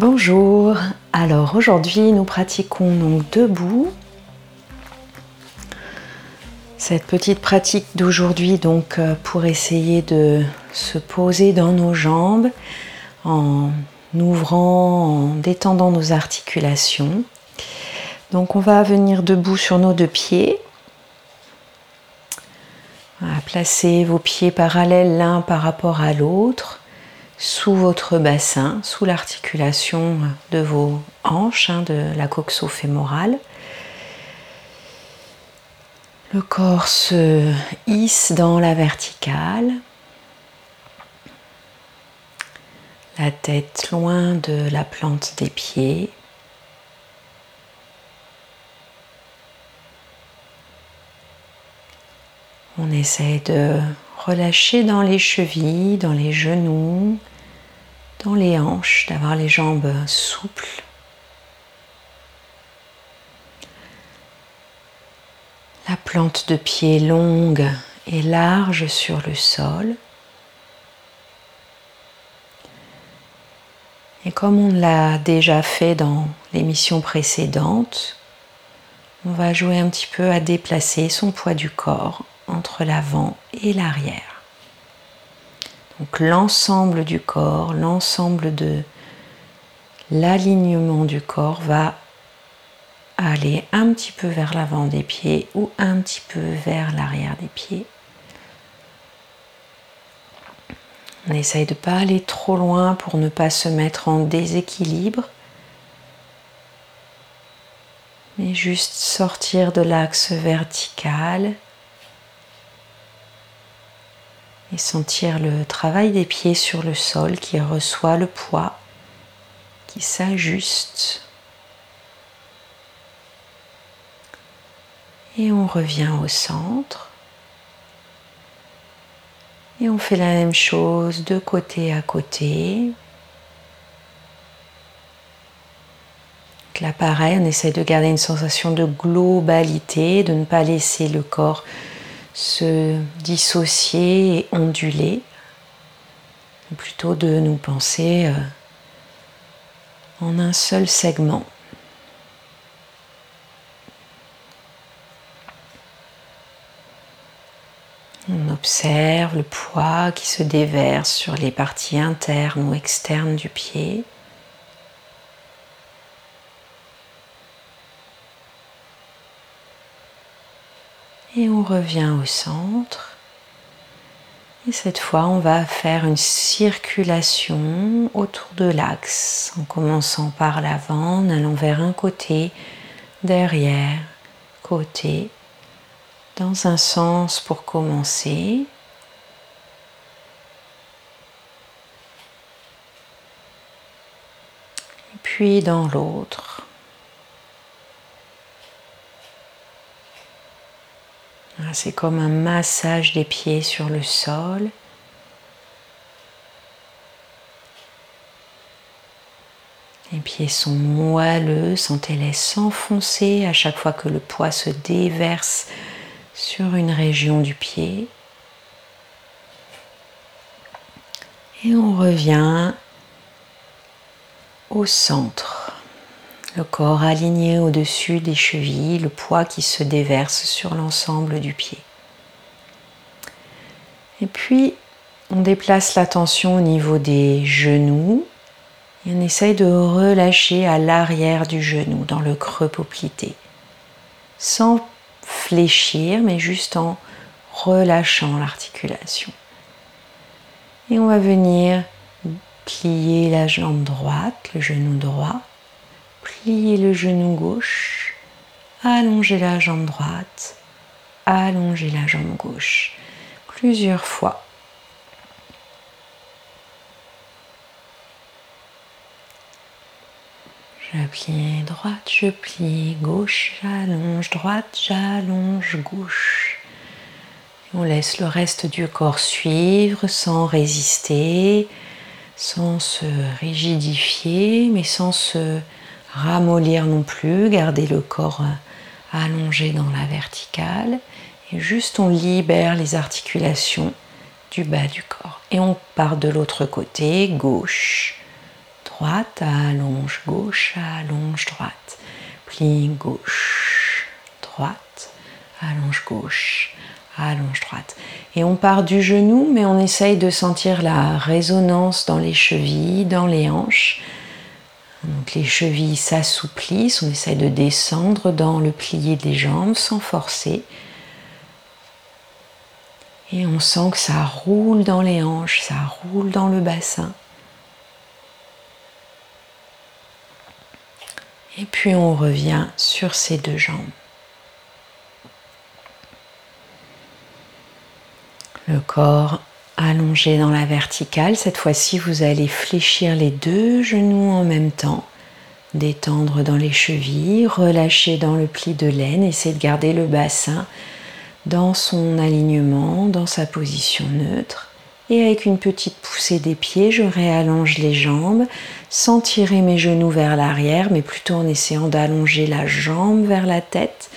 Bonjour, alors aujourd'hui nous pratiquons donc debout. Cette petite pratique d'aujourd'hui donc euh, pour essayer de se poser dans nos jambes en ouvrant, en détendant nos articulations. Donc on va venir debout sur nos deux pieds. Placez vos pieds parallèles l'un par rapport à l'autre sous votre bassin, sous l'articulation de vos hanches, hein, de la coxo-fémorale. Le corps se hisse dans la verticale. La tête loin de la plante des pieds. On essaie de relâcher dans les chevilles, dans les genoux, dans les hanches, d'avoir les jambes souples. La plante de pied longue et large sur le sol. Et comme on l'a déjà fait dans l'émission précédente, on va jouer un petit peu à déplacer son poids du corps entre l'avant et l'arrière. Donc l'ensemble du corps, l'ensemble de l'alignement du corps va aller un petit peu vers l'avant des pieds ou un petit peu vers l'arrière des pieds. On essaye de ne pas aller trop loin pour ne pas se mettre en déséquilibre, mais juste sortir de l'axe vertical et sentir le travail des pieds sur le sol qui reçoit le poids, qui s'ajuste. Et on revient au centre. Et on fait la même chose de côté à côté. là, pareil, on essaie de garder une sensation de globalité, de ne pas laisser le corps se dissocier et onduler, plutôt de nous penser euh, en un seul segment. On observe le poids qui se déverse sur les parties internes ou externes du pied. Et on revient au centre. Et cette fois, on va faire une circulation autour de l'axe en commençant par l'avant, en allant vers un côté, derrière, côté, dans un sens pour commencer. Puis dans l'autre. C'est comme un massage des pieds sur le sol. Les pieds sont moelleux, sentez-les s'enfoncer à chaque fois que le poids se déverse sur une région du pied. Et on revient au centre le corps aligné au-dessus des chevilles, le poids qui se déverse sur l'ensemble du pied. Et puis, on déplace l'attention au niveau des genoux et on essaye de relâcher à l'arrière du genou, dans le creux poplité, sans fléchir, mais juste en relâchant l'articulation. Et on va venir plier la jambe droite, le genou droit, plier le genou gauche, allonger la jambe droite, allonger la jambe gauche plusieurs fois. Je plie droite, je plie gauche, j'allonge droite, j'allonge gauche. On laisse le reste du corps suivre sans résister, sans se rigidifier, mais sans se ramollir non plus, garder le corps allongé dans la verticale et juste on libère les articulations du bas du corps. Et on part de l'autre côté, gauche, droite, allonge gauche, allonge droite. Plie gauche, droite, allonge gauche, allonge droite. Et on part du genou, mais on essaye de sentir la résonance dans les chevilles, dans les hanches. Les chevilles s'assouplissent, on essaye de descendre dans le plié des jambes sans forcer. Et on sent que ça roule dans les hanches, ça roule dans le bassin. Et puis on revient sur ces deux jambes. Le corps allongé dans la verticale. Cette fois-ci, vous allez fléchir les deux genoux en même temps, détendre dans les chevilles, relâcher dans le pli de laine, essayer de garder le bassin dans son alignement, dans sa position neutre. Et avec une petite poussée des pieds, je réallonge les jambes sans tirer mes genoux vers l'arrière, mais plutôt en essayant d'allonger la jambe vers la tête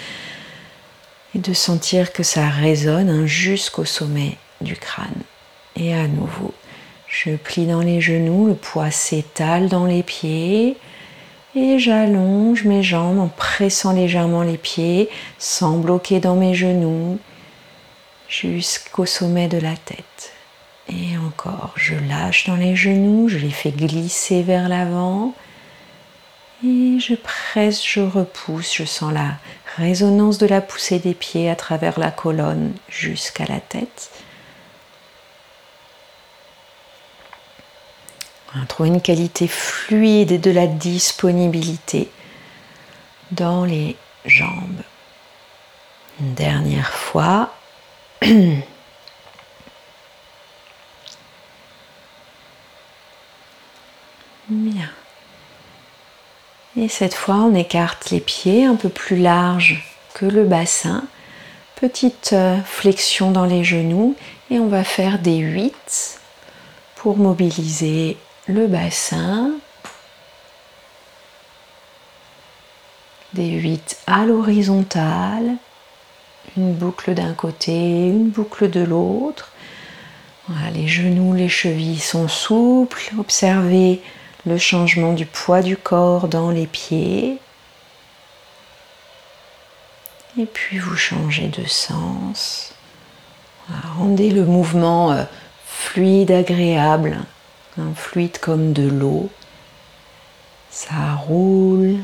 et de sentir que ça résonne hein, jusqu'au sommet du crâne. Et à nouveau, je plie dans les genoux, le poids s'étale dans les pieds et j'allonge mes jambes en pressant légèrement les pieds sans bloquer dans mes genoux jusqu'au sommet de la tête. Et encore, je lâche dans les genoux, je les fais glisser vers l'avant et je presse, je repousse, je sens la résonance de la poussée des pieds à travers la colonne jusqu'à la tête. On trouve une qualité fluide et de la disponibilité dans les jambes. Une dernière fois. Bien. Et cette fois, on écarte les pieds un peu plus larges que le bassin. Petite euh, flexion dans les genoux et on va faire des 8 pour mobiliser le bassin, des 8 à l'horizontale, une boucle d'un côté, une boucle de l'autre. les genoux, les chevilles sont souples. Observez le changement du poids du corps dans les pieds. Et puis vous changez de sens. rendez le mouvement euh, fluide, agréable un fluide comme de l'eau. Ça roule,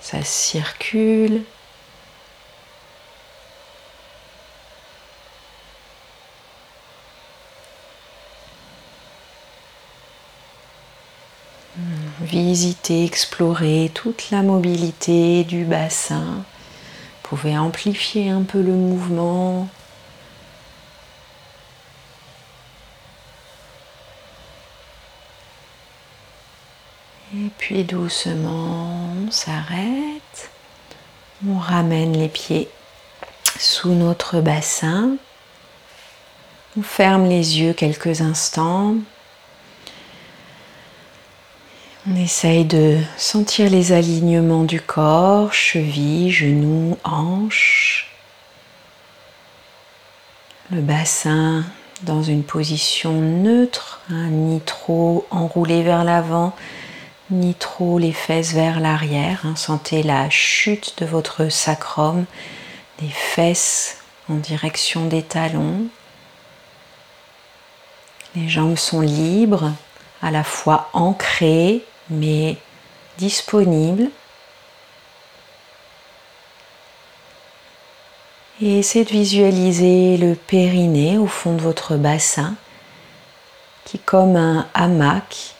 ça circule. Visiter, explorer toute la mobilité du bassin. Vous pouvez amplifier un peu le mouvement Et puis doucement, on s'arrête. On ramène les pieds sous notre bassin. On ferme les yeux quelques instants. On essaye de sentir les alignements du corps, chevilles, genoux, hanches. Le bassin dans une position neutre, hein, ni trop enroulé vers l'avant, ni trop les fesses vers l'arrière. Hein. Sentez la chute de votre sacrum, des fesses en direction des talons. Les jambes sont libres, à la fois ancrées mais disponibles. Et essayez de visualiser le périnée au fond de votre bassin qui comme un hamac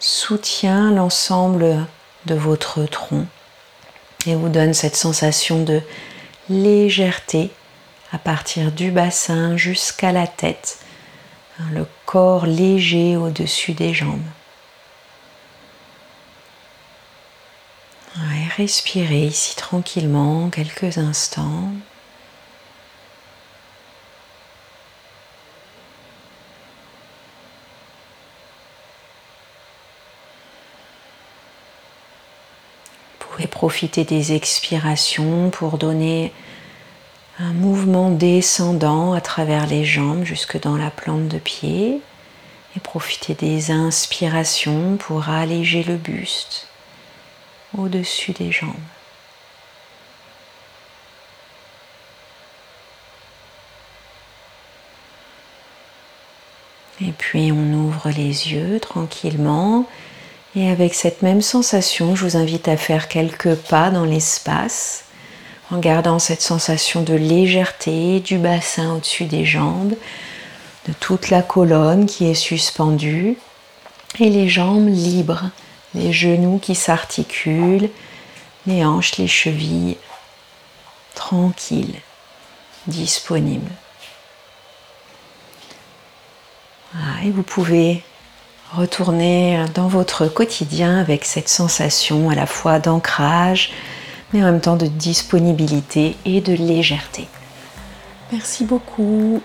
soutient l'ensemble de votre tronc et vous donne cette sensation de légèreté à partir du bassin jusqu'à la tête, hein, le corps léger au-dessus des jambes. respirez ici tranquillement quelques instants. Profiter des expirations pour donner un mouvement descendant à travers les jambes jusque dans la plante de pied. Et profitez des inspirations pour alléger le buste au-dessus des jambes. Et puis on ouvre les yeux tranquillement. Et avec cette même sensation, je vous invite à faire quelques pas dans l'espace en gardant cette sensation de légèreté du bassin au-dessus des jambes, de toute la colonne qui est suspendue et les jambes libres, les genoux qui s'articulent, les hanches, les chevilles tranquilles, disponibles. Et vous pouvez retourner dans votre quotidien avec cette sensation à la fois d'ancrage, mais en même temps de disponibilité et de légèreté. Merci beaucoup.